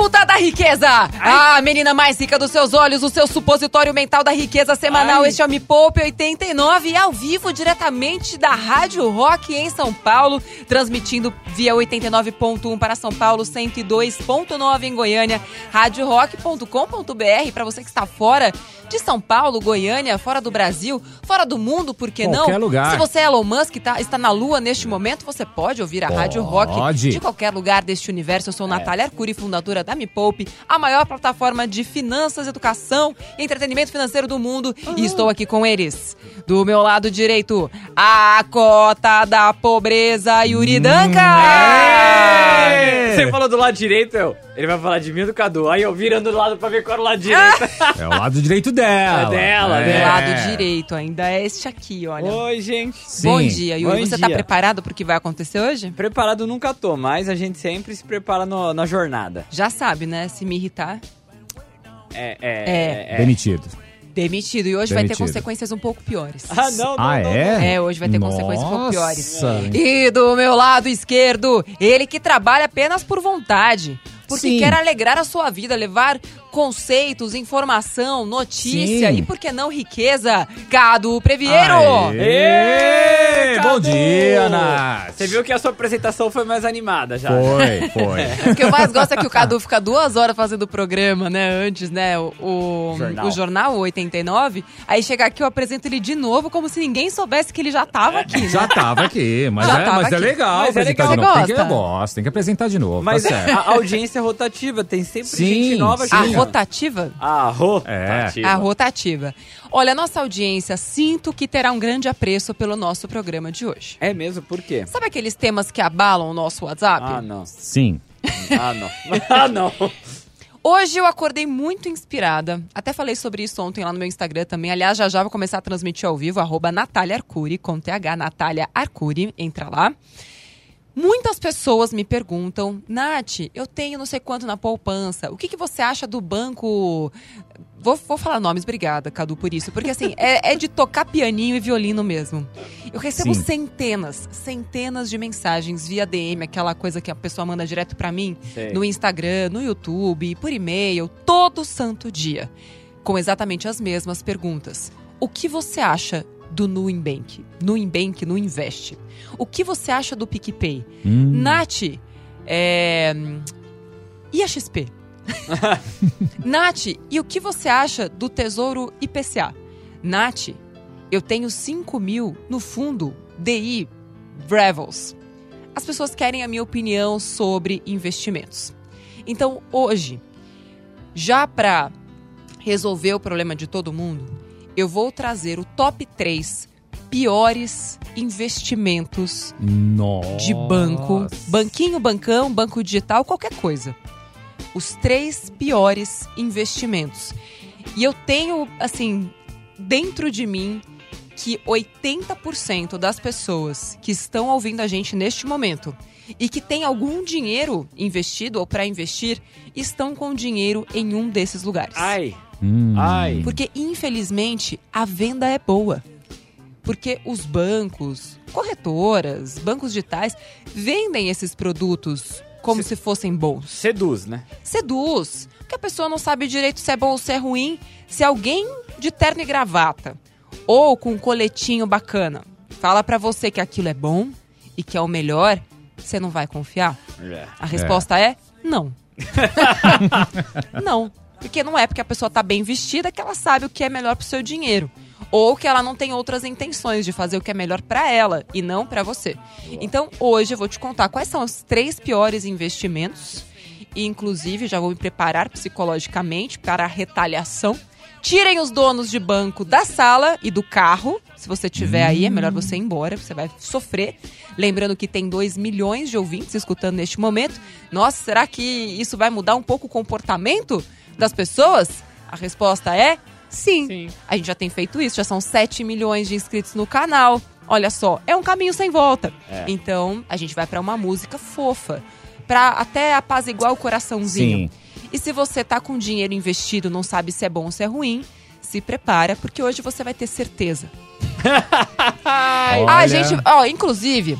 Ah, catapulta da riqueza! A menina mais rica dos seus olhos, o seu supositório mental da riqueza semanal. Ai. Este é o Me Poupe 89, ao vivo, diretamente da Rádio Rock em São Paulo, transmitindo via 89.1 para São Paulo, 102.9 em Goiânia, radiorock.com.br para você que está fora de São Paulo, Goiânia, fora do Brasil, fora do mundo, por que não? Qualquer lugar. Se você é Elon Musk e tá- está na Lua neste momento, você pode ouvir a Rádio Rock Pode. de qualquer lugar deste universo. Eu sou Natália Arcuri, fundadora da Me Poupe, a maior plataforma de finanças, educação e entretenimento financeiro do mundo. E estou aqui com eles. Do meu lado direito, a cota da pobreza, Yuri Danca! É. Você falou do lado direito, eu. Ele vai falar de mim e do Cadu. Aí eu virando do lado pra ver qual era o lado direito. É o lado direito dela. É dela, Do né? lado direito, ainda é este aqui, olha. Oi, gente. Sim. Bom dia, Yuri. Bom Você tá dia. preparado pro que vai acontecer hoje? Preparado nunca tô, mas a gente sempre se prepara no- na jornada. Já sabe, né? Se me irritar, É, É. é, é. Demitido. Demitido. E hoje vai ter consequências um pouco piores. Ah, não, não, Ah, não, é? não. É, hoje vai ter consequências um pouco piores. Nossa. E do meu lado esquerdo, ele que trabalha apenas por vontade. Porque Sim. quer alegrar a sua vida, levar conceitos, informação, notícia Sim. e, por que não, riqueza. Cadu Previeiro! Aê, Cadu! Bom dia, Nath. Você viu que a sua apresentação foi mais animada já. Foi, foi. O que eu mais gosto é que o Cadu fica duas horas fazendo o programa, né? Antes, né? O, o, Jornal. o jornal, o 89. Aí chega aqui, eu apresento ele de novo, como se ninguém soubesse que ele já tava aqui, né? Já tava aqui, mas, Já é, tava mas é aqui. legal Mas é legal. Você Tem que, gosta? tem que apresentar de novo, Mas tá certo. a audiência é rotativa, tem sempre Sim, gente nova sim. Rotativa? A rotativa. A rotativa. Olha, nossa audiência, sinto que terá um grande apreço pelo nosso programa de hoje. É mesmo? Por quê? Sabe aqueles temas que abalam o nosso WhatsApp? Ah, não. Sim. Ah, não. Ah, não. Hoje eu acordei muito inspirada. Até falei sobre isso ontem lá no meu Instagram também. Aliás, já já vou começar a transmitir ao vivo, arroba Natália Arcuri, com TH, Natália Arcuri, entra lá. Muitas pessoas me perguntam, Nath, eu tenho não sei quanto na poupança. O que, que você acha do banco. Vou, vou falar nomes, obrigada, Cadu, por isso. Porque assim, é, é de tocar pianinho e violino mesmo. Eu recebo Sim. centenas, centenas de mensagens via DM, aquela coisa que a pessoa manda direto pra mim Sei. no Instagram, no YouTube, por e-mail, todo santo dia, com exatamente as mesmas perguntas. O que você acha do Nubank? Nubank, no Invest. O que você acha do PicPay? Hum. Nath, é... e a XP? Nath, e o que você acha do Tesouro IPCA? Nath, eu tenho 5 mil no fundo DI Brevels. As pessoas querem a minha opinião sobre investimentos. Então, hoje, já para resolver o problema de todo mundo, eu vou trazer o top 3 piores investimentos Nossa. de banco, banquinho, bancão, banco digital, qualquer coisa. Os três piores investimentos. E eu tenho, assim, dentro de mim que 80% das pessoas que estão ouvindo a gente neste momento e que tem algum dinheiro investido ou para investir estão com dinheiro em um desses lugares. Ai. Hum. Ai. Porque, infelizmente, a venda é boa. Porque os bancos, corretoras, bancos digitais vendem esses produtos como se fossem bons. Seduz, né? Seduz. Porque a pessoa não sabe direito se é bom ou se é ruim. Se alguém de terno e gravata ou com um coletinho bacana fala pra você que aquilo é bom e que é o melhor, você não vai confiar? É. A resposta é não. não. Porque não é porque a pessoa tá bem vestida que ela sabe o que é melhor pro seu dinheiro. Ou que ela não tem outras intenções de fazer o que é melhor pra ela e não pra você. Então, hoje eu vou te contar quais são os três piores investimentos. E, inclusive, já vou me preparar psicologicamente para a retaliação. Tirem os donos de banco da sala e do carro. Se você tiver aí, é melhor você ir embora, você vai sofrer. Lembrando que tem 2 milhões de ouvintes escutando neste momento. Nossa, será que isso vai mudar um pouco o comportamento das pessoas? A resposta é sim. Sim. A gente já tem feito isso, já são 7 milhões de inscritos no canal. Olha só, é um caminho sem volta. É. Então, a gente vai pra uma música fofa, Pra até apaziguar o coraçãozinho. Sim. E se você tá com dinheiro investido, não sabe se é bom ou se é ruim, se prepara, porque hoje você vai ter certeza. Ah, gente, ó, inclusive,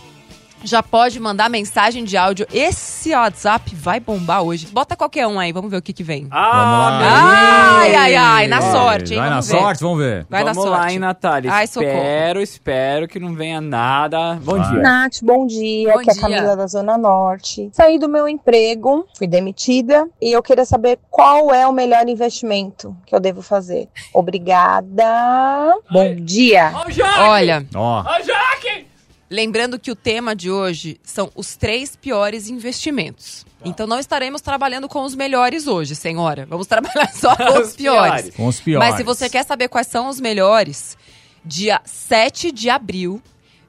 já pode mandar mensagem de áudio. Esse WhatsApp vai bombar hoje. Bota qualquer um aí, vamos ver o que que vem. Lá, Ah, Ai, ai, ai, na Vai, sorte, hein? Vai na Vamos ver. sorte, vamos ver. Vai Vamos na lá, sorte. hein, Natália. Ai, socorro. espero, espero que não venha nada. Bom Vai. dia. Nath, bom dia. Bom Aqui é a Camila da Zona Norte. Saí do meu emprego, fui demitida e eu queria saber qual é o melhor investimento que eu devo fazer. Obrigada. Bom dia. Ó, o Jaque! Olha, Ó, Ó, o Jaque! Lembrando que o tema de hoje são os três piores investimentos. Então não estaremos trabalhando com os melhores hoje, senhora. Vamos trabalhar só com os Os piores. piores. com os piores. Mas se você quer saber quais são os melhores, dia 7 de abril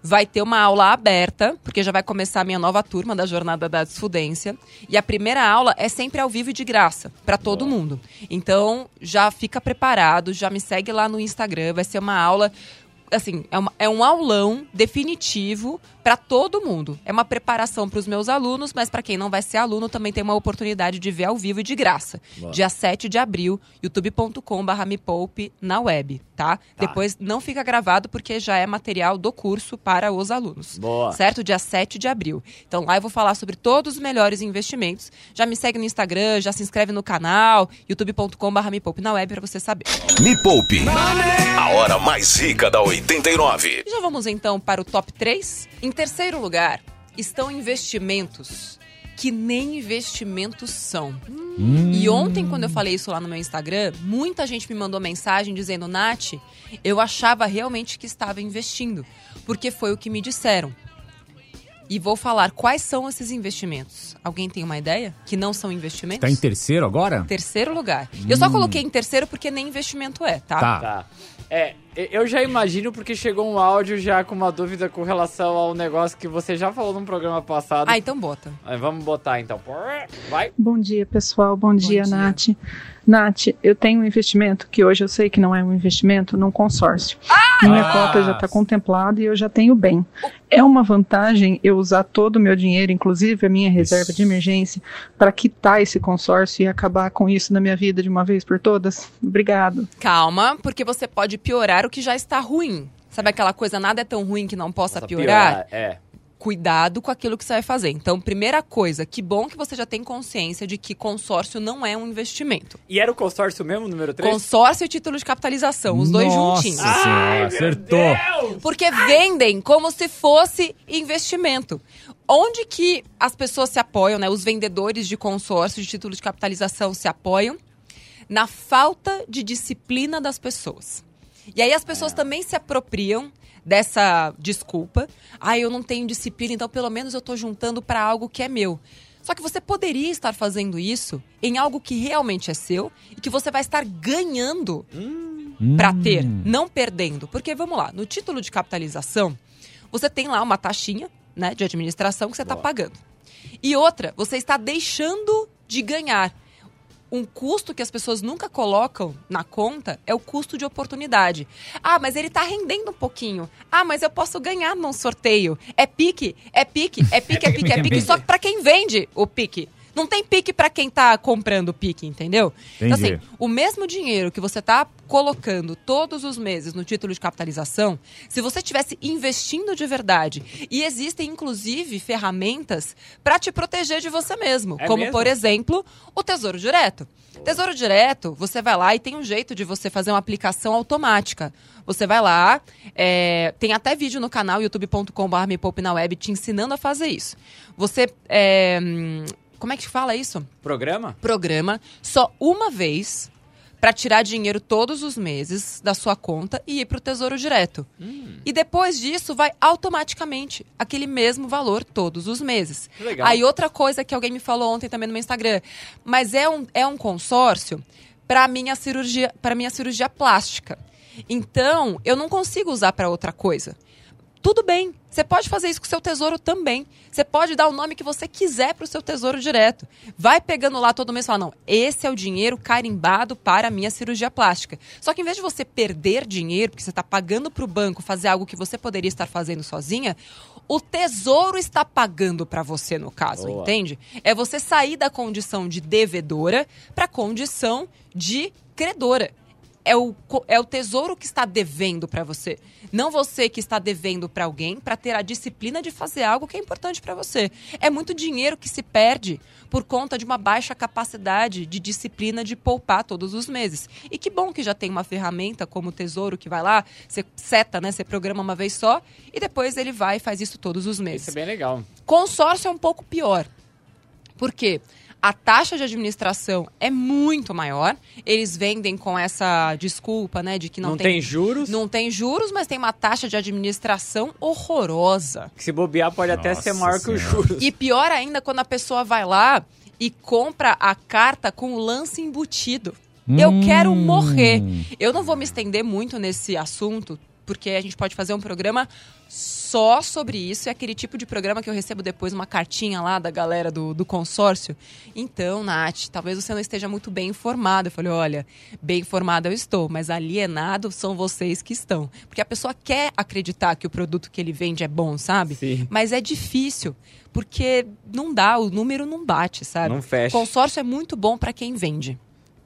vai ter uma aula aberta, porque já vai começar a minha nova turma da Jornada da Desfudência. E a primeira aula é sempre ao vivo e de graça, para todo mundo. Então, já fica preparado, já me segue lá no Instagram, vai ser uma aula assim, é, uma- é um aulão definitivo para todo mundo. É uma preparação para os meus alunos, mas para quem não vai ser aluno também tem uma oportunidade de ver ao vivo e de graça. Dia 7 de abril, youtube.com/barra me poupe na web, tá? Depois não fica gravado porque já é material do curso para os alunos. Boa. Certo? Dia 7 de abril. Então lá eu vou falar sobre todos os melhores investimentos. Já me segue no Instagram, já se inscreve no canal, youtube.com/barra me poupe na web para você saber. Me Poupe. A hora mais rica da 89. Já vamos então para o top 3. Em terceiro lugar, estão investimentos que nem investimentos são. E ontem, quando eu falei isso lá no meu Instagram, muita gente me mandou mensagem dizendo: Nath, eu achava realmente que estava investindo, porque foi o que me disseram. E vou falar quais são esses investimentos. Alguém tem uma ideia? Que não são investimentos? Tá em terceiro agora? Terceiro lugar. Eu só coloquei em terceiro porque nem investimento é, tá? Tá. Tá. É, eu já imagino porque chegou um áudio já com uma dúvida com relação ao negócio que você já falou num programa passado. Ah, então bota. Aí, Vamos botar então. Vai. Bom dia, pessoal. Bom, dia, dia. Nath. Nath, eu tenho um investimento que hoje eu sei que não é um investimento num consórcio. Minha Ah! cota já está contemplada e eu já tenho bem. É uma vantagem eu usar todo o meu dinheiro, inclusive a minha reserva de emergência, para quitar esse consórcio e acabar com isso na minha vida de uma vez por todas? Obrigado. Calma, porque você pode piorar o que já está ruim. Sabe aquela coisa, nada é tão ruim que não possa Nossa, piorar? É. Cuidado com aquilo que você vai fazer. Então, primeira coisa, que bom que você já tem consciência de que consórcio não é um investimento. E era o consórcio mesmo, número 3? Consórcio e título de capitalização, os dois Nossa juntinhos. Senhora, acertou. Porque vendem como se fosse investimento. Onde que as pessoas se apoiam, né? Os vendedores de consórcio de título de capitalização se apoiam na falta de disciplina das pessoas. E aí as pessoas também se apropriam dessa desculpa. Ah, eu não tenho disciplina, então pelo menos eu estou juntando para algo que é meu. Só que você poderia estar fazendo isso em algo que realmente é seu e que você vai estar ganhando para ter, não perdendo. Porque vamos lá, no título de capitalização, você tem lá uma taxinha, né, de administração que você está pagando. E outra, você está deixando de ganhar. Um custo que as pessoas nunca colocam na conta é o custo de oportunidade. Ah, mas ele está rendendo um pouquinho. Ah, mas eu posso ganhar num sorteio. É pique, é pique, é pique, é pique, é pique, só que para quem vende o pique. Não tem pique para quem tá comprando o pique, entendeu? Então, Entendi. assim, o mesmo dinheiro que você tá colocando todos os meses no título de capitalização, se você estivesse investindo de verdade, e existem inclusive ferramentas para te proteger de você mesmo, É como mesmo? por exemplo, o Tesouro Direto. Tesouro Direto, você vai lá e tem um jeito de você fazer uma aplicação automática. Você vai lá, é, tem até vídeo no canal youtube.com.br me poupe na web te ensinando a fazer isso. Você, é, como é que fala isso? Programa? programa só uma vez para tirar dinheiro todos os meses da sua conta e ir para o Tesouro Direto. E depois disso vai automaticamente aquele mesmo valor todos os meses. Que legal. Aí outra coisa que alguém me falou ontem também no meu Instagram, mas é um, é um consórcio para minha cirurgia, para minha cirurgia plástica. Então, eu não consigo usar para outra coisa. Tudo bem, você pode fazer isso com o seu tesouro também. Você pode dar o nome que você quiser para o seu tesouro direto. Vai pegando lá todo mês e fala: não, esse é o dinheiro carimbado para a minha cirurgia plástica. Só que em vez de você perder dinheiro, porque você está pagando para o banco fazer algo que você poderia estar fazendo sozinha, o tesouro está pagando para você, no caso, Boa. entende? É você sair da condição de devedora para a condição de credora. É o, é o tesouro que está devendo para você. Não você que está devendo para alguém para ter a disciplina de fazer algo que é importante para você. É muito dinheiro que se perde por conta de uma baixa capacidade de disciplina de poupar todos os meses. E que bom que já tem uma ferramenta como o Tesouro que vai lá, você seta, né? Você programa uma vez só e depois ele vai e faz isso todos os meses. Isso é bem legal. Consórcio é um pouco pior. Por quê? A taxa de administração é muito maior. Eles vendem com essa desculpa, né, de que não, Não, tem, juros. não tem juros, mas tem uma taxa de administração horrorosa. Que se bobear pode até Nossa ser maior que os Senhora. juros. E pior ainda quando a pessoa vai lá e compra a carta com o lance embutido. Eu Hum. quero morrer. Eu não vou me estender muito nesse assunto, porque a gente pode fazer um programa só sobre isso. É aquele tipo de programa que eu recebo depois uma cartinha lá da galera do, do consórcio. Então, Nath, talvez você não esteja muito bem informado. Eu falei, olha, bem informado eu estou, mas alienado são vocês que estão. Porque a pessoa quer acreditar que o produto que ele vende é bom, sabe? Sim. Mas é difícil, porque não dá, o número não bate, sabe? Não fecha. Consórcio é muito bom para quem vende.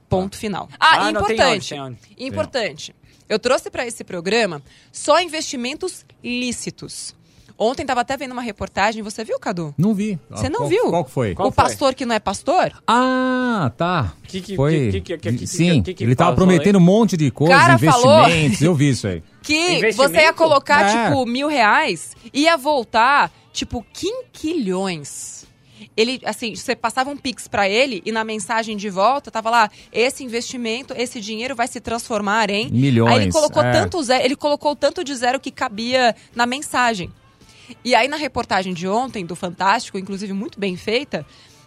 Ponto final. Ah, Ah, não, tem importante. áudio, tem importante. Eu trouxe para esse programa só investimentos lícitos. Ontem tava até vendo uma reportagem, você viu, Cadu? Não vi. Você não Qual- viu? Qual que foi? Qual o foi? pastor que não é pastor? Ah, tá. Que que- foi. que- que- que- que- que- Sim, que- que ele tava falou prometendo um monte de coisa, Cara falou- investimentos. Eu vi isso aí. Que você ia colocar, É. tipo, mil reais, ia voltar, tipo, quinquilhões. Ele, assim, você passava um pix pra ele e na mensagem de volta tava lá, esse investimento, esse dinheiro vai se transformar em... Milhões. Aí ele colocou é. tanto zero, ele colocou tanto de zero que cabia na mensagem. E aí na reportagem de ontem do Fantástico, inclusive muito bem feita,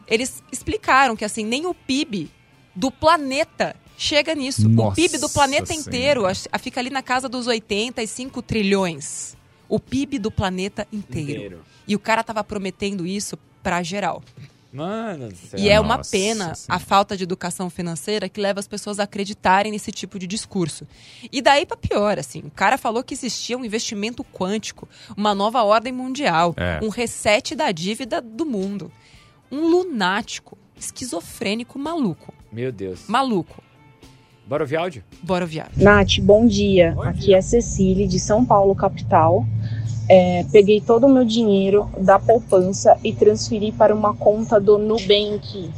eles explicaram que assim nem o PIB do planeta chega nisso. o Nossa PIB do planeta Senhora. inteiro a- a- fica ali na casa dos 85 trilhões. O PIB do planeta inteiro. Inteiro. E o cara tava prometendo isso pra geral. Mano. E é uma Nossa pena a falta de educação financeira que leva as pessoas a acreditarem nesse tipo de discurso. E daí pra pior, assim, o cara falou que existia um investimento quântico, uma nova ordem mundial, É. um reset da dívida do mundo. Um lunático, esquizofrênico maluco. Meu Deus. Maluco. Bora ouvir áudio? Bora viar. Nath, bom dia. Aqui é Cecília, de São Paulo, capital. É, peguei todo o meu dinheiro da poupança e transferi para uma conta do Nubank.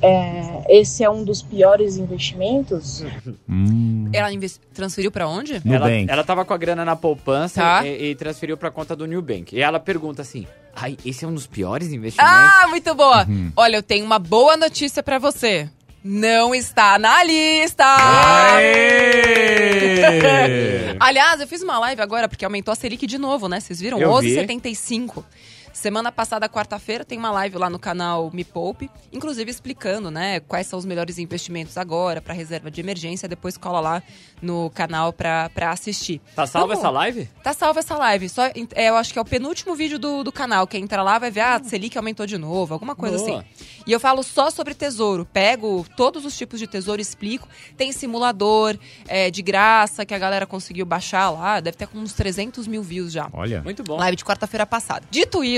É, esse é um dos piores investimentos? Hum. Ela transferiu pra onde? Ela, Nubank. ela tava com a grana na poupança Tá. e, e transferiu pra conta do Nubank. E ela pergunta assim: Ai, esse é um dos piores investimentos? Ah, muito boa. Uhum. Olha, eu tenho uma boa notícia pra você. Não está na lista. Aê! Aliás, eu fiz uma live agora porque aumentou a Selic de novo, né? Vocês viram? Eu vi. 11,75. Semana passada, quarta-feira, tem uma live lá no canal Me Poupe, inclusive explicando, né, quais são os melhores investimentos agora para reserva de emergência. Depois cola lá no canal pra, pra assistir. Tá salva essa live? Tá salva essa live. Só, é, eu acho que é o penúltimo vídeo do, do canal. Quem entra lá vai ver, ah, Selic aumentou de novo, alguma coisa Boa. assim. E eu falo só sobre tesouro. Pego todos os tipos de tesouro, explico. Tem simulador é, de graça que a galera conseguiu baixar lá. Deve ter com uns 300 mil views já. Olha. Muito bom. Live de quarta-feira passada. Dito isso,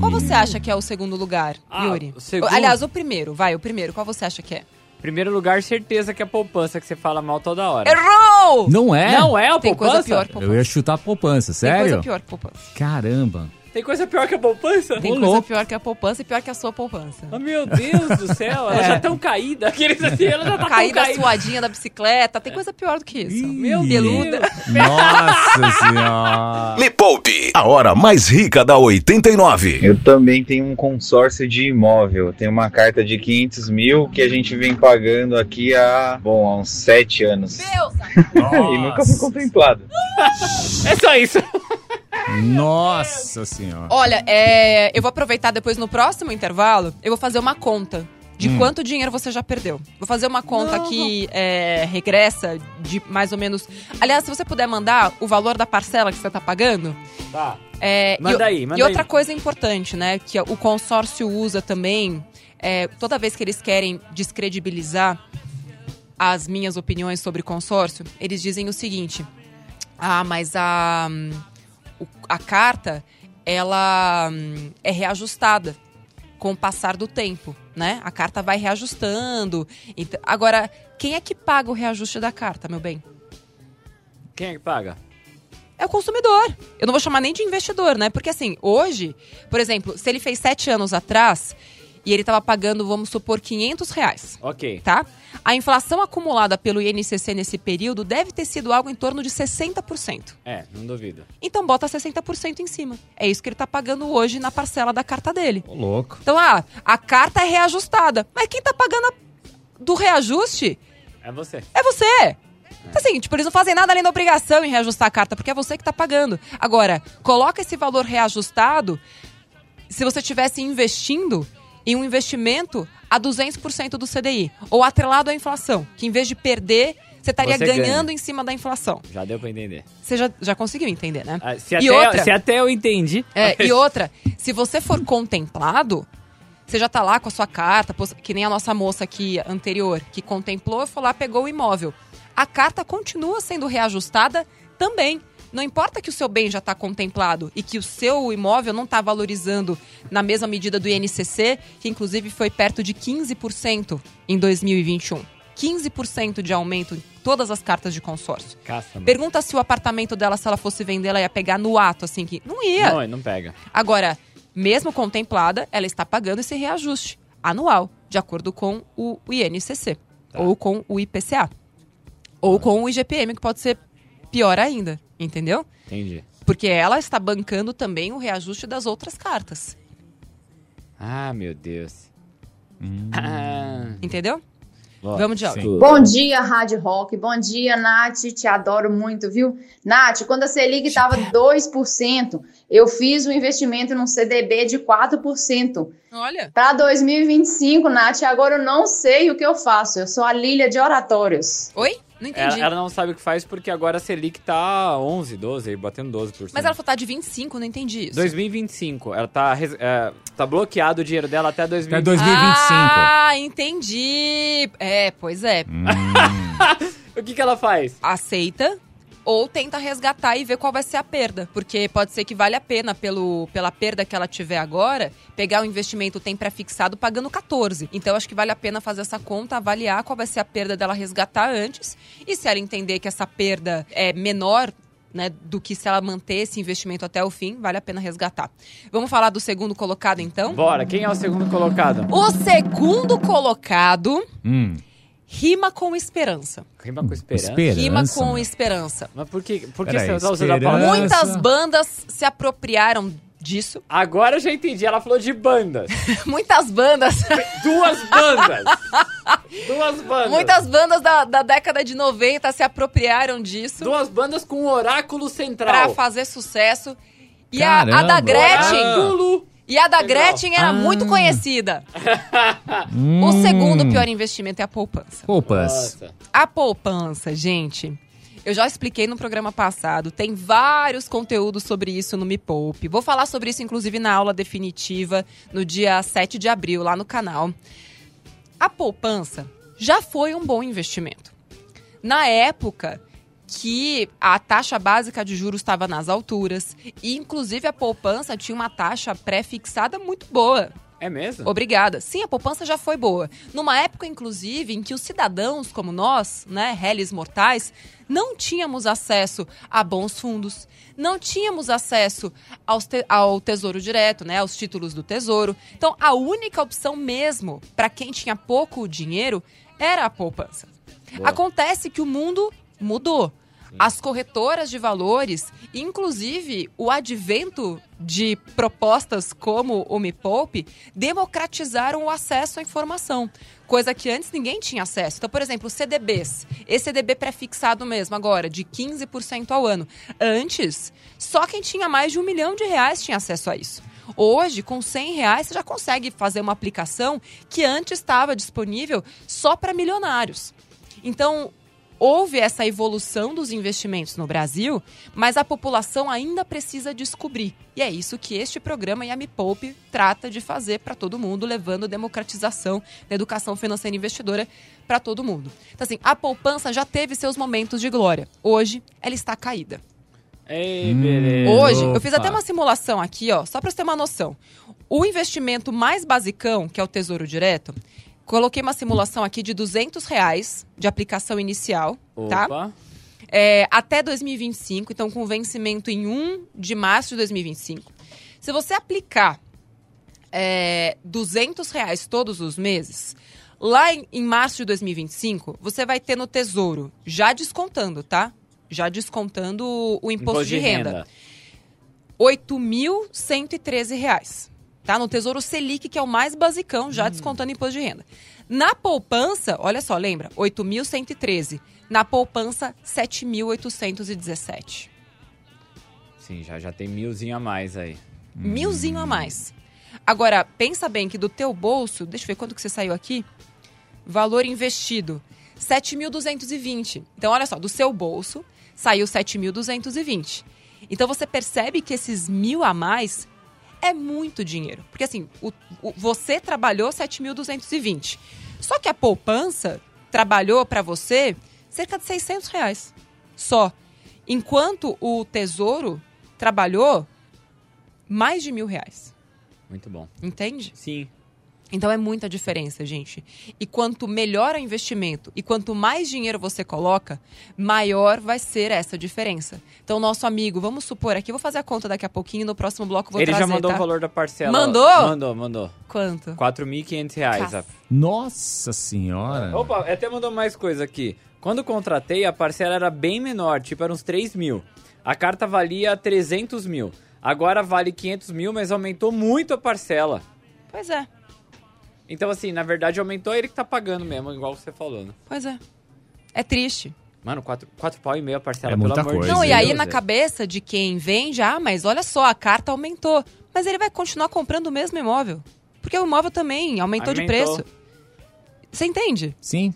qual você acha que é o segundo lugar, Ah, Yuri? o segundo- Aliás, o primeiro, vai, o primeiro. Qual você acha que é? Primeiro lugar, certeza que é poupança, que você fala mal toda hora. Errou! Não é? Não é a Tem poupança? coisa pior que poupança. Eu ia chutar a poupança, Tem coisa sério? pior que poupança. Caramba. Tem coisa pior que a poupança? Tem coisa louco. pior que a poupança e pior que a sua poupança. Oh, meu Deus do céu, elas É. já estão caídas. Aqueles assim, elas já estão Caída caídas. suadinha da bicicleta, tem coisa pior do que isso. Meu Peluda. Deus. Nossa senhora. Me Poupe, a hora mais rica da 89. Eu também tenho um consórcio de imóvel. Tem uma carta de 500 mil que a gente vem pagando aqui há, bom, há uns 7 anos. Deus! e nunca foi contemplado. É só isso. Nossa senhora. Olha, é, eu vou aproveitar depois no próximo intervalo, eu vou fazer uma conta de Hum. quanto dinheiro você já perdeu. Vou fazer uma conta aqui é, regressa de mais ou menos. Aliás, se você puder mandar o valor da parcela que você tá pagando. Tá. É, Manda e, aí, manda E outra aí. coisa importante, né? Que o consórcio usa também. é, toda vez que eles querem descredibilizar as minhas opiniões sobre consórcio, eles dizem o seguinte: Ah, mas a, a carta ela hum, é reajustada com o passar do tempo, né? A carta vai reajustando. Então, agora, Quem é que paga o reajuste da carta, meu bem? Quem é que paga? É o consumidor. Eu não vou chamar nem de investidor, né? Porque assim, hoje, por exemplo, se ele fez sete anos atrás e ele estava pagando, vamos supor, 500 reais, Ok. tá? A inflação acumulada pelo INCC nesse período deve ter sido algo em torno de 60%. É, não duvido. Então bota 60% em cima. É isso que ele tá pagando hoje na parcela da carta dele. Ô, louco. Então, ah, a carta é reajustada. Mas quem tá pagando a- do reajuste É você. é você. Então, assim, tipo, eles não fazem nada além da obrigação em reajustar a carta, porque é você que tá pagando. Agora, coloca esse valor reajustado se você estivesse investindo em um investimento a 200% do CDI, ou atrelado à inflação, que em vez de perder, você estaria Você ganhando ganha. em cima da inflação. Já deu pra entender. Você já, já conseguiu entender, né? Ah, se, E até, outra? se até eu entendi. É, e outra, se você for contemplado, você já tá lá com a sua carta, que nem a nossa moça aqui anterior, que contemplou, foi lá, pegou o imóvel. A carta continua sendo reajustada também. Não importa que o seu bem já está contemplado e que o seu imóvel não está valorizando na mesma medida do INCC, que inclusive foi perto de 15% em 2021. 15% de aumento em todas as cartas de consórcio. Caça. Pergunta se o apartamento dela, se ela fosse vender, ela ia pegar no ato, assim, que não ia. Não, não pega. Agora, mesmo contemplada, ela está pagando esse reajuste anual, de acordo com o INCC, ou com o IPCA, ou com o IGPM, que pode ser pior ainda, entendeu? Entendi. Porque ela está bancando também o reajuste das outras cartas, Ah, meu Deus. Ah, entendeu? Vamos de áudio. Bom dia, Rádio Rock. Bom dia, Nath. Te adoro muito, viu? Nath, quando a Selic estava 2%, eu fiz um investimento num CDB de 4%. Olha, Para 2025, Nath, agora eu não sei o que eu faço. Eu sou a Lília de Oratórios. oi? Não entendi. Ela, ela não sabe o que faz porque agora a Selic tá 11, 12, aí batendo 12%. Mas ela falou tá de 25, não entendi isso. 2025. Ela tá, é, tá bloqueado o dinheiro dela até Até 2025. 2025. Ah, entendi. É, pois é. Hum, O que que ela faz? aceita ou tenta resgatar e ver qual vai ser a perda. Porque pode ser que vale a pena, pelo, pela perda que ela tiver agora, pegar o investimento tem pré-fixado pagando 14. Então acho que vale a pena fazer essa conta, avaliar qual vai ser a perda dela resgatar antes. E se ela entender que essa perda é menor. Né, do que se ela manter esse investimento até o fim, vale a pena resgatar. Vamos falar do segundo colocado, então? Bora, quem é o segundo colocado? O segundo colocado hum. Rima com esperança. Rima com esperança. Esperança. Rima com esperança. Mas por que, por que Peraí, você tá usando a palavra? Muitas bandas se apropriaram disso. Agora eu já entendi, ela falou de bandas. Muitas bandas. Duas bandas. Duas bandas. muitas bandas da, da década de 90 se apropriaram disso Duas bandas com oráculo pra central. fazer sucesso. E a, a da. Gretchen. Oráculo. E a da. Gretchen era Ah. muito conhecida. O Hum. segundo pior investimento é a poupança. Poupas. Nossa. A poupança, gente. Eu já expliquei no programa passado, tem vários conteúdos sobre isso no Me Poupe. Vou falar sobre isso, inclusive, na aula definitiva, no dia 7 de abril, lá no canal. A poupança já foi um bom investimento. Na época que a taxa básica de juros estava nas alturas, e inclusive a poupança tinha uma taxa pré-fixada muito boa. É mesmo? Obrigada. Sim, a poupança já foi boa. Numa época, inclusive, em que os cidadãos como nós, né, réis mortais, não tínhamos acesso a bons fundos, não tínhamos acesso te- ao tesouro direto, né, aos títulos do tesouro. Então, a única opção mesmo para quem tinha pouco dinheiro era a poupança. Boa. Acontece que o mundo mudou. As corretoras de valores, inclusive o advento de propostas como o Me Poupe, democratizaram o acesso à informação, coisa que antes ninguém tinha acesso. Então, por exemplo, CDBs, esse CDB pré-fixado mesmo agora, de 15% ao ano. Antes, só quem tinha mais de um milhão de reais tinha acesso a isso. Hoje, com 100 reais, você já consegue fazer uma aplicação que antes estava disponível só para milionários. Então, houve essa evolução dos investimentos no Brasil, mas a população ainda precisa descobrir. E é isso que este programa e a Me Poupe trata de fazer para todo mundo, levando democratização da educação financeira investidora para todo mundo. Então, assim, a poupança já teve seus momentos de glória. Hoje, ela está caída. Ei, beleza. Hoje, eu fiz até uma simulação aqui, ó, só para você ter uma noção. O investimento mais basicão, que é o Tesouro Direto, Coloquei uma simulação aqui de 200 reais de aplicação inicial, tá? Opa. É, até 2025, então com vencimento em 1 de março de 2025. Se você aplicar é, 200 reais todos os meses, lá em, em março de 2025, você vai ter no Tesouro, já descontando, tá? Já descontando o, o imposto, de, renda. 8.113 reais. Tá? No Tesouro Selic, que é o mais basicão, já descontando imposto de renda. Na poupança, olha só, lembra? 8.113. Na poupança, 7.817. Sim, já, já tem milzinho a mais aí. Milzinho a mais. Agora, pensa bem que do teu bolso, deixa eu ver quanto que você saiu aqui. Valor investido, 7.220. Então, olha só, do seu bolso saiu 7.220. Então, você percebe que esses mil a mais é muito dinheiro. Porque, assim, o, o- você trabalhou 7.220. Só que a poupança trabalhou para você cerca de 600 reais. Só. Enquanto o tesouro trabalhou mais de mil reais. Muito bom. Entende? Sim. Então é muita diferença, gente. E quanto melhor o investimento e quanto mais dinheiro você coloca, maior vai ser essa diferença. Então, nosso amigo, vamos supor aqui, vou fazer a conta daqui a pouquinho, no próximo bloco vou Ele trazer, já mandou tá? o valor da parcela. Mandou? Mandou, mandou. Quanto? 4.500 reais. Cacete. Nossa senhora. Opa, até mandou mais coisa aqui. Quando contratei, a parcela era bem menor, tipo, era uns 3 mil. A carta valia 300 mil. Agora vale 500 mil, mas aumentou muito a parcela. Pois é, Então, assim, na verdade, aumentou ele que tá pagando mesmo, igual você falou, né? pois é. É triste. Mano, 4, quatro pau e meio a parcela, É pelo muita amor coisa. de Não, Deus. e aí na é. cabeça de quem vende, ah, mas olha só, a carta aumentou. Mas ele vai continuar comprando o mesmo imóvel. Porque o imóvel também aumentou, de Aumentou. preço. Você entende? Sim.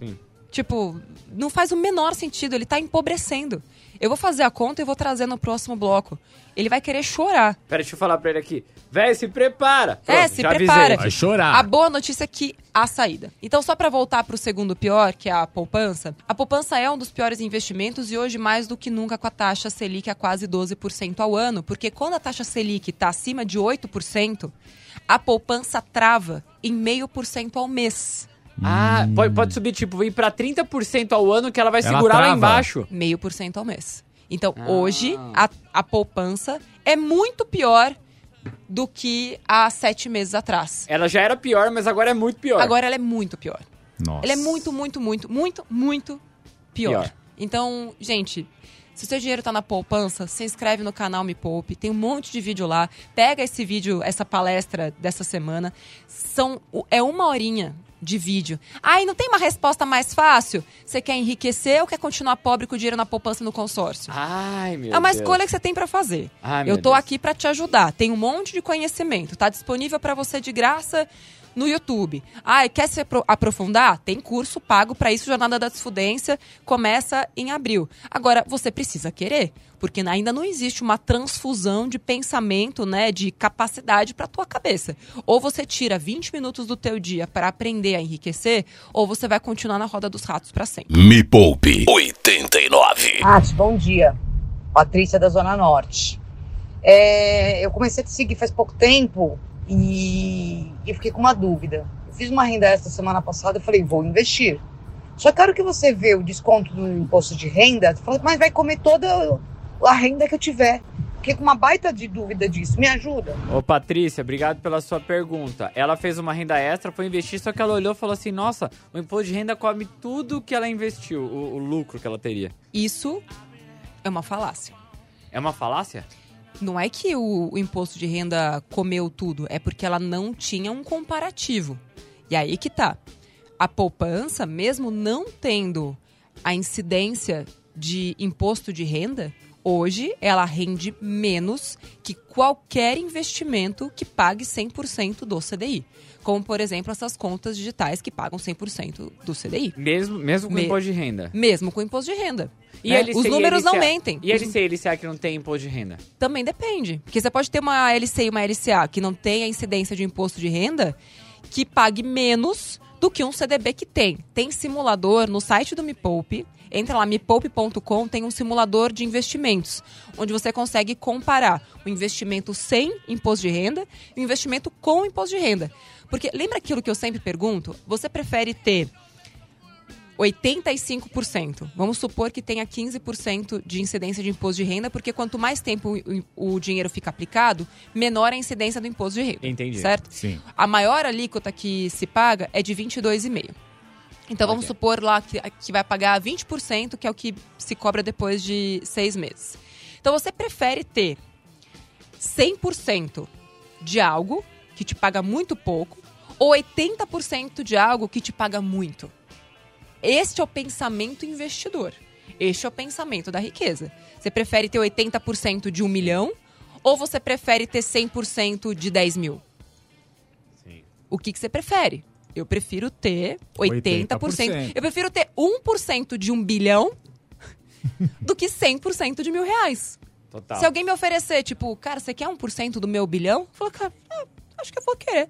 Tipo, não faz o menor sentido, ele tá empobrecendo. Eu vou fazer a conta e vou trazer no próximo bloco. Ele vai querer chorar. Pera, deixa eu falar pra ele aqui. Véi, se prepara. É, Pronto, se já prepara. avisei. Vai chorar. A boa notícia é que há saída. Então, só para voltar para o segundo pior, que é a poupança. A poupança é um dos piores investimentos e hoje mais do que nunca com a taxa Selic a quase 12% ao ano, porque quando a taxa Selic está acima de 8%, a poupança trava em 0,5% ao mês. Ah, pode, pode subir, tipo, ir pra 30% ao ano que ela vai Ela segurar lá trava. embaixo. 0,5% ao mês. Então, Ah. hoje, a, a poupança é muito pior do que há sete meses atrás. Ela já era pior, mas agora é muito pior. Agora ela é muito pior. Nossa. Ele é muito, muito, muito, muito, muito pior. Pior. Então, gente, se o seu dinheiro tá na poupança, se inscreve no canal Me Poupe. Tem um monte de vídeo lá. Pega esse vídeo, essa palestra dessa semana. São, é uma horinha de vídeo. Ai, não tem uma resposta mais fácil? Você quer enriquecer ou quer continuar pobre com o dinheiro na poupança no consórcio? Ai, meu é uma Deus. escolha que você tem pra fazer. Ai, Eu tô Deus. aqui pra te ajudar. Tem um monte de conhecimento. Tá disponível pra você de graça no YouTube. Ah, quer se apro- aprofundar? Tem curso pago pra isso. Jornada da Desfudência começa em abril. Agora, você precisa querer, porque ainda não existe uma transfusão de pensamento, né, de capacidade pra tua cabeça. Ou você tira 20 minutos do teu dia pra aprender a enriquecer, ou você vai continuar na roda dos ratos pra sempre. Me Poupe 89. Nath, bom dia. Patrícia da Zona Norte. É, eu comecei a te seguir faz pouco tempo e eu fiquei com uma dúvida. Eu fiz uma renda esta semana passada e falei, vou investir. Só que a hora que você vê o desconto do imposto de renda, você fala, mas vai comer toda a renda que eu tiver. Fiquei com uma baita de dúvida disso. Me ajuda? Ô, Patrícia, obrigado pela sua pergunta. Ela fez uma renda extra, foi investir, só que ela olhou e falou assim: nossa, o imposto de renda come tudo que ela investiu, o, o lucro que ela teria. Isso é uma falácia. É uma falácia? Não é que o, o imposto de renda comeu tudo, é porque ela não tinha um comparativo. E aí que tá. A poupança, mesmo não tendo a incidência de imposto de renda, hoje ela rende menos que qualquer investimento que pague 100% do CDI. Como, por exemplo, essas contas digitais que pagam 100% do CDI. Mesmo, mesmo com Me- imposto de renda. Mesmo com imposto de renda. E né? LC Os e números não LCA? mentem. E LC e LCA que não tem imposto de renda? Também depende. Porque você pode ter uma LC e uma LCA que não tem a incidência de imposto de renda, que pague menos do que um CDB que tem. Tem simulador no site do Me Poupe. Entra lá, mepoupe.com, tem um simulador de investimentos, onde você consegue comparar o investimento sem imposto de renda e o investimento com imposto de renda. Porque lembra aquilo que eu sempre pergunto? Você prefere ter 85%. Vamos supor que tenha 15% de incidência de imposto de renda, porque quanto mais tempo o, o dinheiro fica aplicado, menor a incidência do imposto de renda. Entendi. Certo? Sim. A maior alíquota que se paga é de 22,5%. Então vamos Ok. supor lá que, que vai pagar 20%, que é o que se cobra depois de seis meses. Então você prefere ter 100% de algo que te paga muito pouco ou 80% de algo que te paga muito? Este é o pensamento investidor. Este é o pensamento da riqueza. Você prefere ter 80% de um milhão ou você prefere ter 100% de 10 mil? O que, que você prefere? Eu prefiro ter 80%. 80%. Eu prefiro ter 1% de um bilhão do que 100% de mil reais. Total. Se alguém me oferecer, tipo, cara, você quer 1% do meu bilhão? Eu falo, cara, ah, acho que eu vou querer.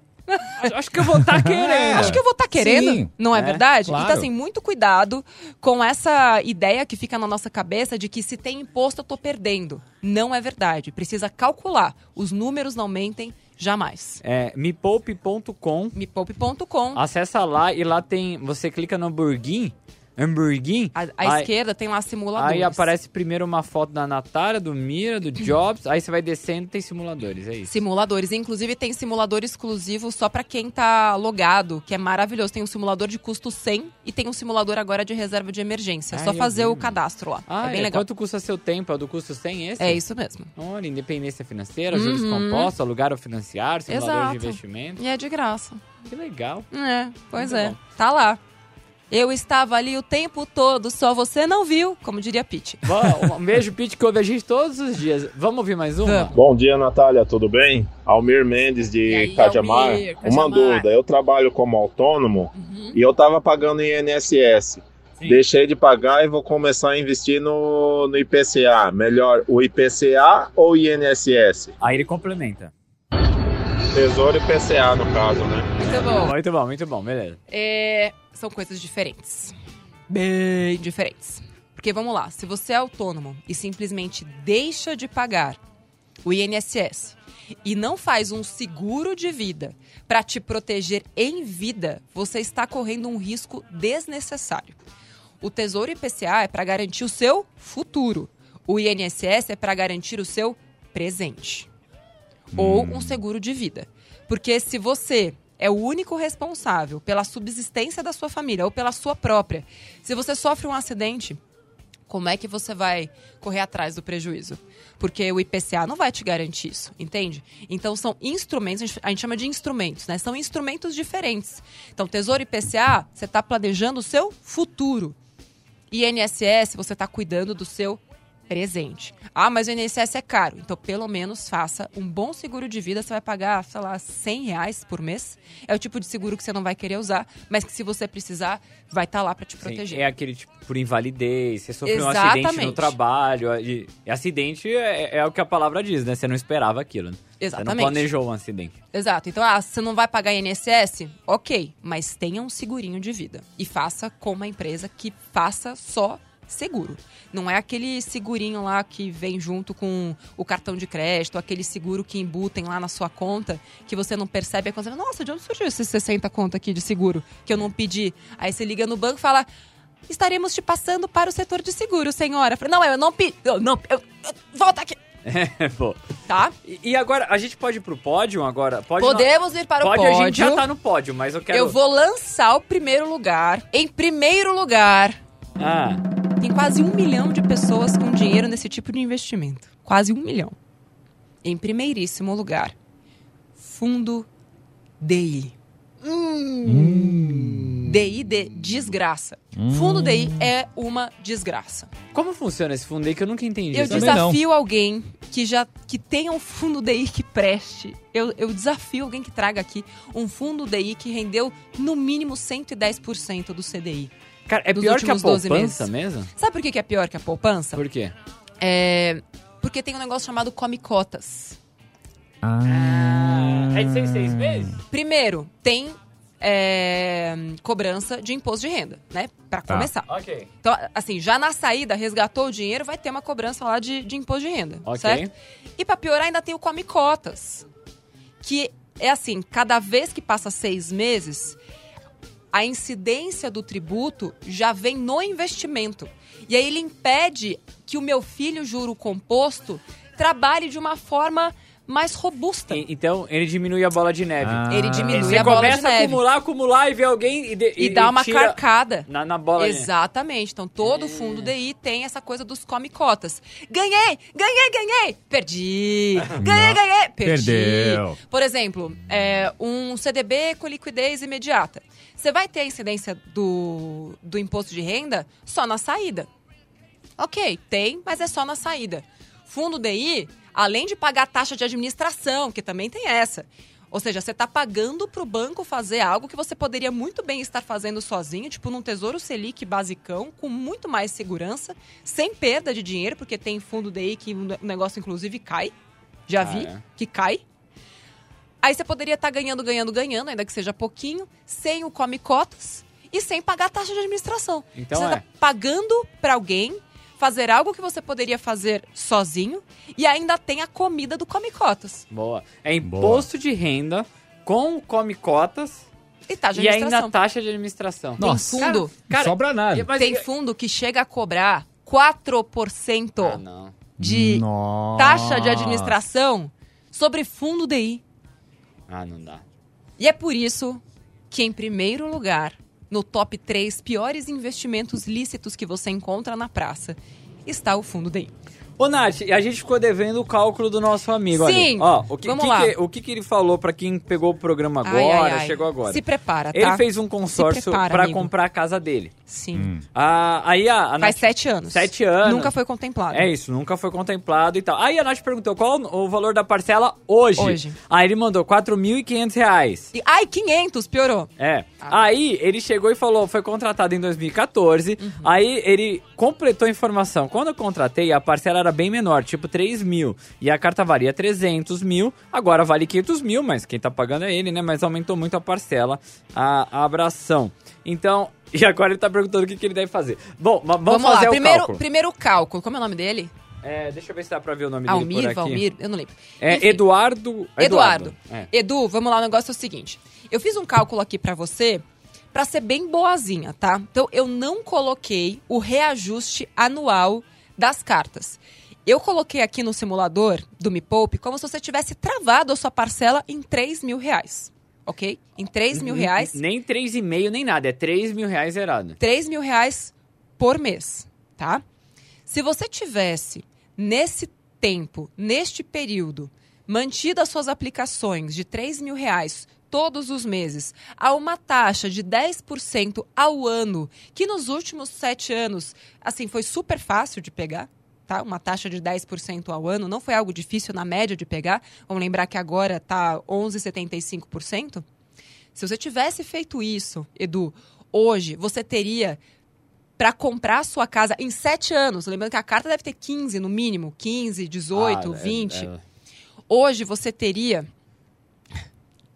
Acho que eu vou estar querendo. Acho que eu vou estar querendo, Sim. não é, É, verdade? claro. Então, assim, muito cuidado com essa ideia que fica na nossa cabeça de que se tem imposto eu tô perdendo. Não é verdade. Precisa calcular. Os números não mentem jamais. É, mepoupe.com. Mepoupe.com. Acessa lá e lá tem. Você clica no hamburguinho. Hamburguinho. Aí- esquerda tem lá simuladores. Aí aparece primeiro uma foto da Natália, do Mira, do Jobs. aí você vai descendo tem simuladores, é isso. Simuladores. Inclusive, tem simulador exclusivo só pra quem tá logado, que é maravilhoso. Tem um simulador de custo 100 e tem um simulador agora de reserva de emergência. É só fazer vi. o cadastro lá. Ah, é bem é? legal. Quanto custa seu tempo? É do custo 100 esse? É isso mesmo. Olha, independência financeira, juros Uhum. compostos, alugar ou financiar, simulador Exato. de investimento. E é de graça. Que legal. É, pois Muito é. bom. Tá lá. Eu estava ali o tempo todo, só você não viu, como diria Pete. Bom, um beijo, Pete, que ouve a gente todos os dias. Vamos ouvir mais uma? Vamos. Bom dia, Natália, tudo bem? Almir Mendes de aí, Cajamar. Almir, Uma Cajamar. dúvida, eu trabalho como autônomo Uhum. e eu tava pagando INSS. Sim. Deixei de pagar e vou começar a investir no, no IPCA. Melhor, o IPCA ou INSS? Aí ele complementa. Tesouro IPCA, no caso, né? Muito bom. Muito bom, muito bom, beleza. É, são coisas diferentes. Bem diferentes. Porque vamos lá, se você é autônomo e simplesmente deixa de pagar o INSS e não faz um seguro de vida para te proteger em vida, você está correndo um risco desnecessário. O Tesouro IPCA é para garantir o seu futuro. O INSS é para garantir o seu presente ou um seguro de vida. Porque se você é o único responsável pela subsistência da sua família ou pela sua própria, se você sofre um acidente, como é que você vai correr atrás do prejuízo? Porque o IPCA não vai te garantir isso, entende? Então são instrumentos, a gente, a gente chama de instrumentos, né? São instrumentos diferentes. Então, Tesouro IPCA, você está planejando o seu futuro. INSS, você está cuidando do seu presente. Ah, mas o INSS é caro. Então, pelo menos faça um bom seguro de vida. Você vai pagar, sei lá, 100 reais por mês. É o tipo de seguro que você não vai querer usar, mas que se você precisar, vai estar lá para te Sim, proteger. é aquele tipo por invalidez, você sofreu um acidente no Exatamente. trabalho. E, acidente é, é o que a palavra diz, né? Você não esperava aquilo. Né? Você não Exatamente. planejou um acidente. Exato. Então, ah, você não vai pagar INSS? Ok, mas tenha um segurinho de vida. E faça com uma empresa que faça só seguro. Não é aquele segurinho lá que vem junto com o cartão de crédito, aquele seguro que embutem lá na sua conta, que você não percebe. Aí quando você fala, nossa, de onde surgiu esses 60 conto aqui de seguro que eu não pedi? Aí você liga no banco e fala, estaremos te passando para o setor de seguro, senhora. Eu falei, não, eu não pedi. Eu, não, eu, eu- volta aqui. É, pô. Tá? E, e agora, a gente pode ir pro pódio agora? Pode Podemos ir para pode, o pódio. a gente já tá no pódio, mas eu quero... Eu vou lançar o primeiro lugar. Em primeiro lugar, Ah, tem quase um milhão de pessoas com dinheiro nesse tipo de investimento. Quase um milhão. Em primeiríssimo lugar, Fundo DI. DI de desgraça. Fundo DI é uma desgraça. como funciona esse fundo aí que eu nunca entendi? Eu também não. desafio alguém que já que tenha um fundo DI que preste. Eu, eu desafio alguém que traga aqui um fundo DI que rendeu no mínimo 110% do CDI. Cara, é pior que a últimos 12 poupança mesmo? Sabe por que que é pior que a poupança? Por quê? É, porque tem um negócio chamado come cotas. Ah. É de seis, seis meses? Primeiro, tem é, cobrança de imposto de renda, né? Pra Tá. começar. Ok. Então, assim, já na saída, resgatou o dinheiro, vai ter uma cobrança lá de, de imposto de renda, Ok. certo? E pra piorar, ainda tem o Come Cotas, que é assim, cada vez que passa seis meses, a incidência do tributo já vem no investimento. E aí ele impede que o meu filho juro composto trabalhe de uma forma mais robusta. E- Então, ele diminui a bola de neve. Ah. Ele diminui Você a bola de começa a neve. acumular, acumular e vê alguém e, de- E, dá uma tira carcada. Na, na bola de neve. Exatamente. Então, todo fundo DI tem essa coisa dos come cotas. Ganhei! Ganhei, ganhei! Perdi! Ganhei, ganhei! Perdi! Perdeu. Por exemplo, é, um CDB com liquidez imediata. Você vai ter a incidência do, do imposto de renda só na saída. Ok, tem, mas é só na saída. Fundo DI, além de pagar a taxa de administração, que também tem essa. Ou seja, você está pagando para o banco fazer algo que você poderia muito bem estar fazendo sozinho, tipo num Tesouro Selic basicão, com muito mais segurança, sem perda de dinheiro, porque tem fundo DI que o negócio inclusive cai. Já Ah, vi é? que cai. Aí você poderia estar ganhando, ganhando, ganhando, ainda que seja pouquinho, sem o come cotas e sem pagar a taxa de administração. Então você é. está pagando para alguém fazer algo que você poderia fazer sozinho e ainda tem a comida do come cotas Boa. É imposto de renda com come cotas e taxa de e administração. ainda taxa de administração. Tem fundo, Cara, Não sobra nada. mas- tem fundo que chega a cobrar 4% Ah, não. de Nossa. taxa de administração sobre fundo DI. Ah, não dá. E é por isso que, em primeiro lugar, no top 3 piores investimentos lícitos que você encontra na praça, está o fundo DI. Ô, Nath, a gente ficou devendo o cálculo do nosso amigo Sim. ali. Ó, o que, Vamos que lá. que- o que, que ele falou pra quem pegou o programa agora, Ai, ai, ai. chegou agora? Se prepara, tá? Ele fez um consórcio amigo. comprar a casa dele. Sim. Ah, aí a, a Faz Nath- sete anos. Sete anos. Nunca foi contemplado. É isso, nunca foi contemplado e tal. Aí a Nath perguntou qual o valor da parcela hoje. Hoje. Aí ele mandou 4.500 reais. E- ai, 500, piorou. É. Aí ele chegou e falou, foi contratado em 2014. Uhum. Aí ele completou a informação. Quando eu contratei, a parcela era bem menor, tipo 3 mil. E a carta valia 300 mil. Agora vale 500 mil, mas quem tá pagando é ele, né? Mas aumentou muito a parcela, a, a abração. Então, e agora ele tá perguntando o que, que ele deve fazer. Bom, mas vamos, Vamos, fazer lá. o Primeiro, cálculo. primeiro cálculo. Como é o nome dele? É, deixa eu ver se dá pra ver o nome dele por Almir, aqui. Valmir? Eu não lembro. É Enfim. Eduardo... Eduardo. É. Edu, vamos lá, o negócio é o seguinte. Eu fiz um cálculo aqui pra você pra ser bem boazinha, tá? Então, eu não coloquei o reajuste anual das cartas. Eu coloquei aqui no simulador do Me Poupe como se você tivesse travado a sua parcela em 3 mil reais, ok? Em 3 mil reais, Nem 3,5 nem nada, é 3 mil reais zerado. 3 mil reais por mês, tá? Se você tivesse, nesse tempo, neste período, mantido as suas aplicações de 3 mil reais todos os meses a uma taxa de 10% ao ano, que nos últimos sete anos, assim, foi super fácil de pegar, tá? Uma taxa de 10% ao ano, não foi algo difícil na média de pegar. Vamos lembrar que agora tá 11,75%. Se você tivesse feito isso, Edu, hoje você teria para comprar a sua casa em sete anos. Lembrando que a carta deve ter 15 no mínimo, 15, 18, Ah, é- 20. é- Hoje você teria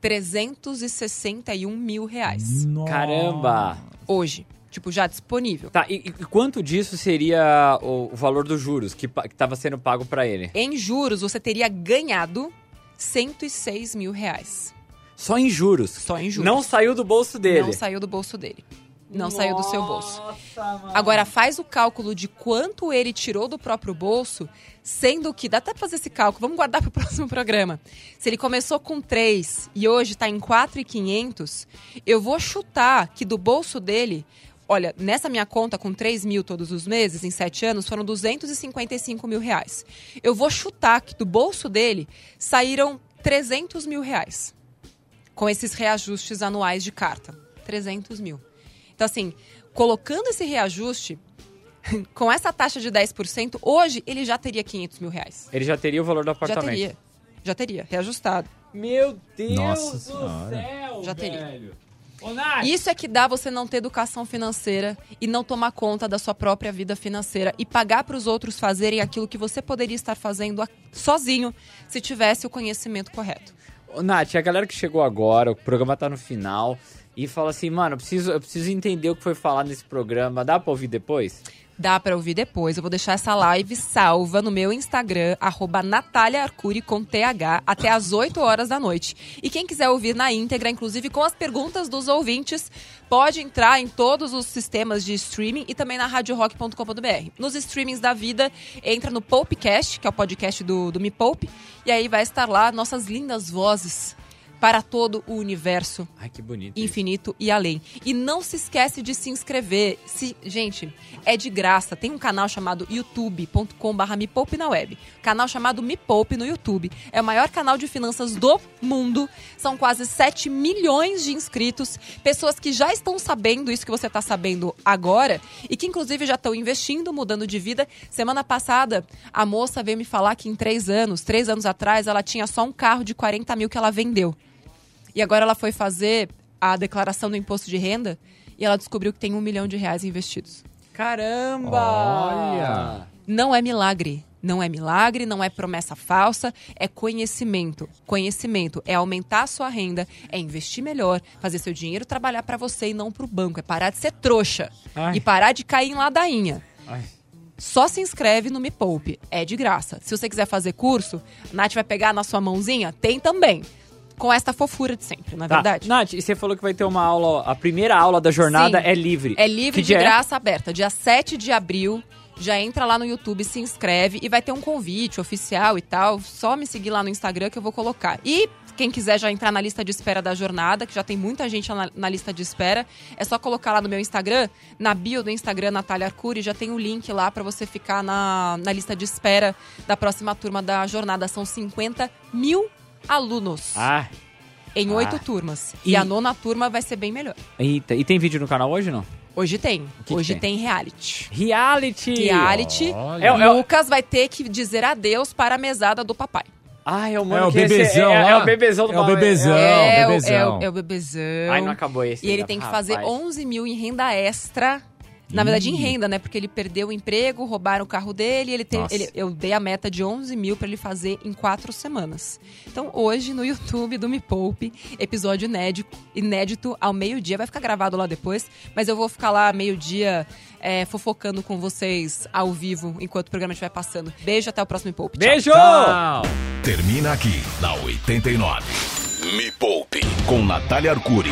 361 mil reais. Caramba! Hoje. Tipo, já disponível. Tá, e, e quanto disso seria o, o valor dos juros que, pa- que tava sendo pago pra ele? Em juros, você teria ganhado 106 mil reais. Só em juros. Só em juros. Não saiu do bolso dele. Não saiu do bolso dele. Não saiu do seu bolso. Agora faz o cálculo de quanto ele tirou do próprio bolso, sendo que dá até pra fazer esse cálculo. Vamos guardar pro próximo programa. Se ele começou com 3 e hoje tá em 4,500, eu vou chutar que do bolso dele, olha, nessa minha conta com 3 mil todos os meses, em 7 anos, foram 255 mil reais. Eu vou chutar que do bolso dele saíram 300 mil reais com esses reajustes anuais de carta. 300 mil. Então, assim, colocando esse reajuste, com essa taxa de 10%, hoje ele já teria 500 mil reais. Ele já teria o valor do Já apartamento. teria. Já teria, reajustado. Meu Deus Nossa do Senhora. céu, Já teria. velho. Ô, Nath, Isso é que dá você não ter educação financeira e não tomar conta da sua própria vida financeira e pagar para os outros fazerem aquilo que você poderia estar fazendo sozinho se tivesse o conhecimento correto. Ô, Nath, a galera que chegou agora, o programa tá no final. E fala assim, mano, eu preciso, eu preciso entender o que foi falado nesse programa. Dá pra ouvir depois? Dá pra ouvir depois. Eu vou deixar essa live salva no meu Instagram, arroba com TH, até às 8 horas da noite. E quem quiser ouvir na íntegra, inclusive com as perguntas dos ouvintes, pode entrar em todos os sistemas de streaming e também na radiorock.com.br. Nos streamings da vida, entra no Popecast, que é o podcast do, do Me Poupe, e aí vai estar lá nossas lindas vozes para todo o universo Ai, que bonito. infinito e além. E não se esquece de se inscrever. Se, gente, é de graça. Tem um canal chamado youtube.com.br Me Poupe na web. Canal chamado Me Poupe no YouTube. É o maior canal de finanças do mundo. São quase 7 milhões de inscritos. Pessoas que já estão sabendo isso que você está sabendo agora e que, inclusive, já estão investindo, mudando de vida. Semana passada, a moça veio me falar que em três anos, três anos atrás, ela tinha só um carro de 40 mil que ela vendeu. E agora ela foi fazer a declaração do imposto de renda e ela descobriu que tem um milhão de reais investidos. Caramba! Olha! Não é milagre. Não é milagre, não é promessa falsa, é conhecimento. Conhecimento é aumentar a sua renda, é investir melhor, fazer seu dinheiro trabalhar para você e não para o banco. É parar de ser trouxa Ai. e parar de cair em ladainha. Ai. Só se inscreve no Me Poupe. É de graça. Se você quiser fazer curso, a Nath vai pegar na sua mãozinha? Tem também. Com esta fofura de sempre, na é Tá. verdade. Nath, e você falou que vai ter uma aula, a primeira aula da jornada Sim. é livre. É livre Que de é? graça aberta. Dia 7 de abril. Já entra lá no YouTube, se inscreve e vai ter um convite oficial e tal. Só me seguir lá no Instagram que eu vou colocar. E quem quiser já entrar na lista de espera da jornada, que já tem muita gente na, na lista de espera, é só colocar lá no meu Instagram, na bio do Instagram Natália Arcuri, já tem o link lá pra você ficar na, na lista de espera da próxima turma da jornada. São 50 mil alunos Ah, em oito ah. turmas. E- E a nona turma vai ser bem melhor. eita. E tem vídeo no canal hoje, não? Hoje tem. que que Hoje tem? tem reality. Reality! Reality. É, é, Lucas vai ter que dizer adeus para a mesada do papai. Ah, é o mano É o que esse- bebezão é, é, lá? o bebezão do É o bebezão. é, o, bebezão. é, o, é o bebezão. Ai, não acabou esse. E ele tem que fazer 11 mil em renda extra. Na verdade, em renda, né? Porque ele perdeu o emprego, roubaram o carro dele. Ele tem, ele- eu dei a meta de 11 mil pra ele fazer em quatro semanas. Então, hoje, no YouTube do Me Poupe, episódio inédito, inédito ao meio-dia. Vai ficar gravado lá depois, mas eu vou ficar lá meio-dia é, fofocando com vocês ao vivo enquanto o programa estiver passando. Beijo, até o próximo Me Poupe. Tchau. Beijo! Tchau. Termina aqui na 89. Me Poupe com Natália Arcuri.